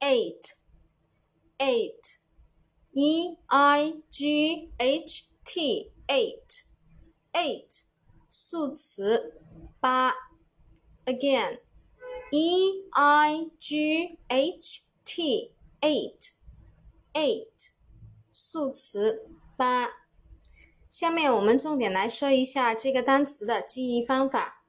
eight eight eight eight eight 数词八 again eight eight eight 数词八下面我们重点来说一下这个单词的记忆方法